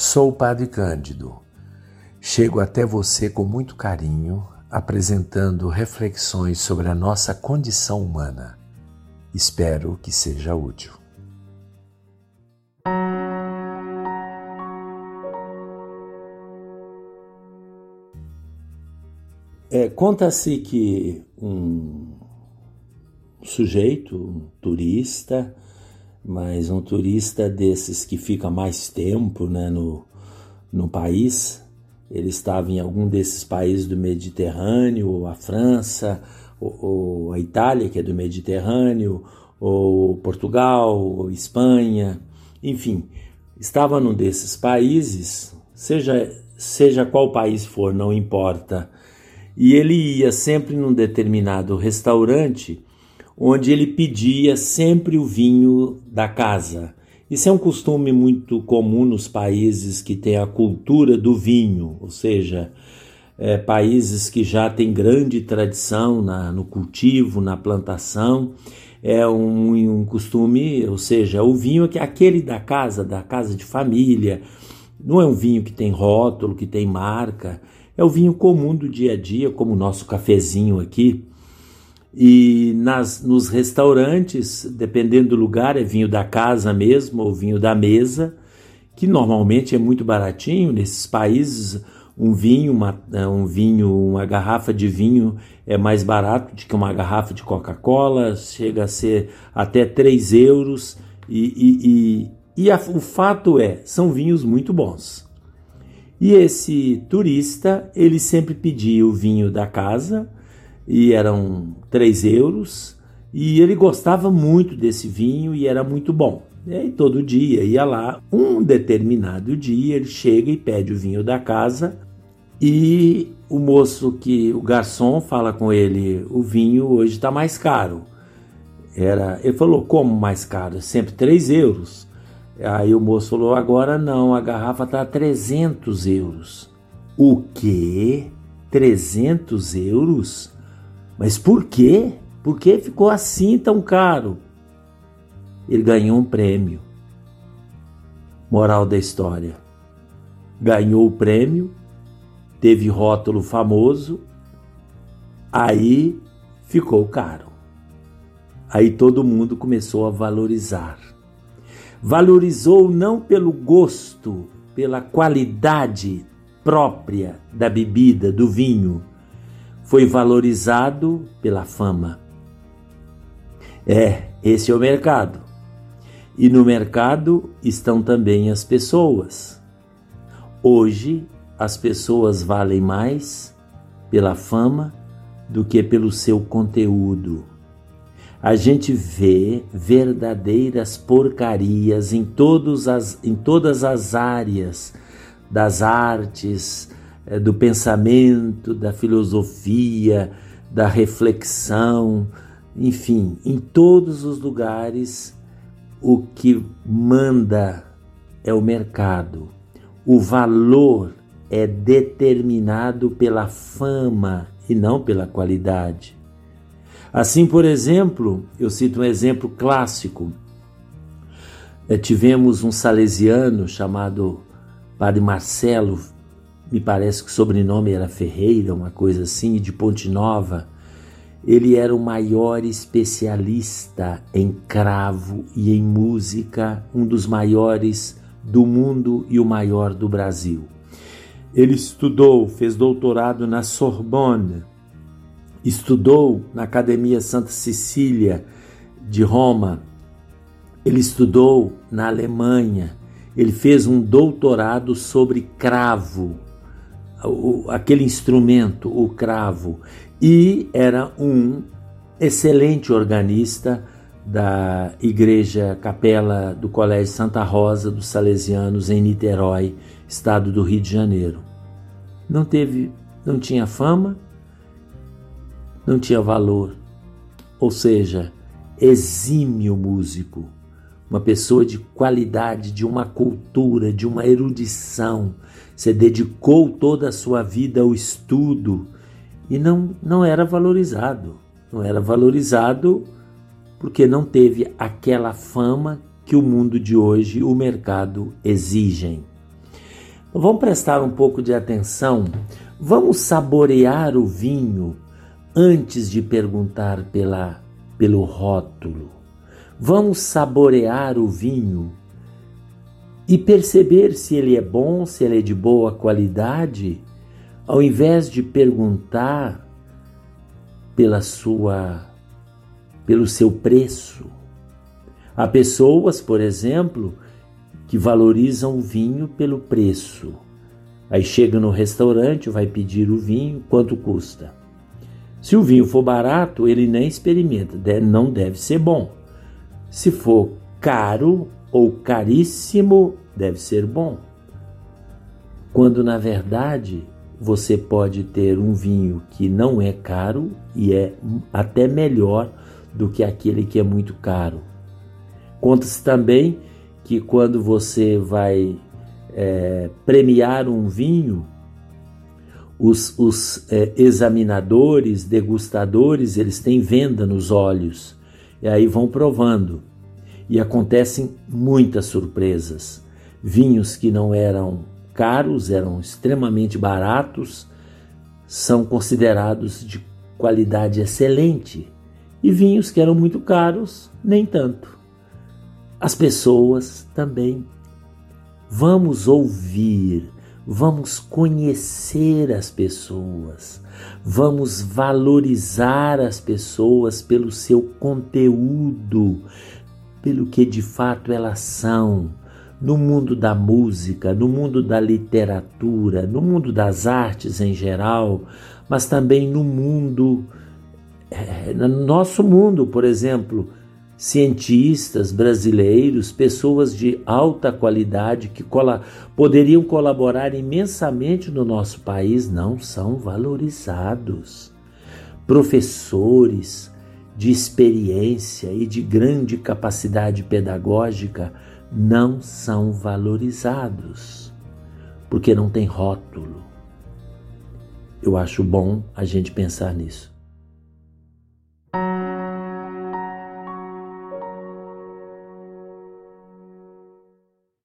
Sou o Padre Cândido. Chego até você com muito carinho, apresentando reflexões sobre a nossa condição humana. Espero que seja útil. É, Conta-se que um sujeito, um turista, mas um turista desses que fica mais tempo né, no, no país, ele estava em algum desses países do Mediterrâneo, ou a França, ou, ou a Itália, que é do Mediterrâneo, ou Portugal, ou Espanha, enfim, estava num desses países, seja, seja qual país for, não importa, e ele ia sempre num determinado restaurante onde ele pedia sempre o vinho da casa. Isso é um costume muito comum nos países que têm a cultura do vinho, ou seja, é, países que já têm grande tradição na, no cultivo, na plantação. É um, um costume, ou seja, o vinho é aquele da casa, da casa de família, não é um vinho que tem rótulo, que tem marca, é o vinho comum do dia a dia, como o nosso cafezinho aqui. E nas, nos restaurantes, dependendo do lugar, é vinho da casa mesmo ou vinho da mesa, que normalmente é muito baratinho nesses países. Um vinho, uma, um vinho, uma garrafa de vinho é mais barato do que uma garrafa de Coca-Cola, chega a ser até 3 euros. E, e, e, e a, o fato é, são vinhos muito bons. E esse turista, ele sempre pedia o vinho da casa, e eram 3 euros, e ele gostava muito desse vinho e era muito bom. E aí todo dia ia lá, um determinado dia ele chega e pede o vinho da casa e o moço que o garçom fala com ele, o vinho hoje está mais caro. Era, ele falou como mais caro? Sempre 3 euros. Aí o moço falou: agora não, a garrafa está a 300 euros. O quê? 300 euros? Mas por quê? Por que ficou assim tão caro? Ele ganhou um prêmio. Moral da história: ganhou o prêmio, teve rótulo famoso, aí ficou caro. Aí todo mundo começou a valorizar valorizou não pelo gosto, pela qualidade própria da bebida, do vinho, foi valorizado pela fama. É, esse é o mercado. E no mercado estão também as pessoas. Hoje, as pessoas valem mais pela fama do que pelo seu conteúdo a gente vê verdadeiras porcarias em, todos as, em todas as áreas das artes, do pensamento, da filosofia, da reflexão, enfim, em todos os lugares o que manda é o mercado. O valor é determinado pela fama e não pela qualidade. Assim, por exemplo, eu cito um exemplo clássico. É, tivemos um salesiano chamado Padre Marcelo, me parece que o sobrenome era Ferreira, uma coisa assim, de Ponte Nova. Ele era o maior especialista em cravo e em música, um dos maiores do mundo e o maior do Brasil. Ele estudou, fez doutorado na Sorbonne, estudou na Academia Santa Cecília de Roma, ele estudou na Alemanha, ele fez um doutorado sobre cravo, aquele instrumento, o cravo, e era um excelente organista da Igreja Capela do Colégio Santa Rosa dos Salesianos em Niterói, estado do Rio de Janeiro. Não teve, não tinha fama, não tinha valor. Ou seja, exímio músico, uma pessoa de qualidade, de uma cultura, de uma erudição. Você dedicou toda a sua vida ao estudo e não, não era valorizado. Não era valorizado porque não teve aquela fama que o mundo de hoje, o mercado exigem. Vamos prestar um pouco de atenção. Vamos saborear o vinho antes de perguntar pela, pelo rótulo. Vamos saborear o vinho e perceber se ele é bom, se ele é de boa qualidade, ao invés de perguntar pela sua pelo seu preço. Há pessoas, por exemplo, que valorizam o vinho pelo preço. Aí chega no restaurante, vai pedir o vinho, quanto custa? Se o vinho for barato, ele nem experimenta, não deve ser bom. Se for caro ou caríssimo, deve ser bom. Quando na verdade você pode ter um vinho que não é caro e é até melhor do que aquele que é muito caro. Conta-se também que quando você vai é, premiar um vinho, os, os é, examinadores, degustadores, eles têm venda nos olhos e aí vão provando. E acontecem muitas surpresas. Vinhos que não eram caros, eram extremamente baratos, são considerados de qualidade excelente e vinhos que eram muito caros, nem tanto. As pessoas também. Vamos ouvir, vamos conhecer as pessoas, vamos valorizar as pessoas pelo seu conteúdo, pelo que de fato elas são. No mundo da música, no mundo da literatura, no mundo das artes em geral, mas também no mundo é, no nosso mundo, por exemplo, cientistas brasileiros, pessoas de alta qualidade que poderiam colaborar imensamente no nosso país, não são valorizados. Professores de experiência e de grande capacidade pedagógica não são valorizados, porque não tem rótulo. Eu acho bom a gente pensar nisso.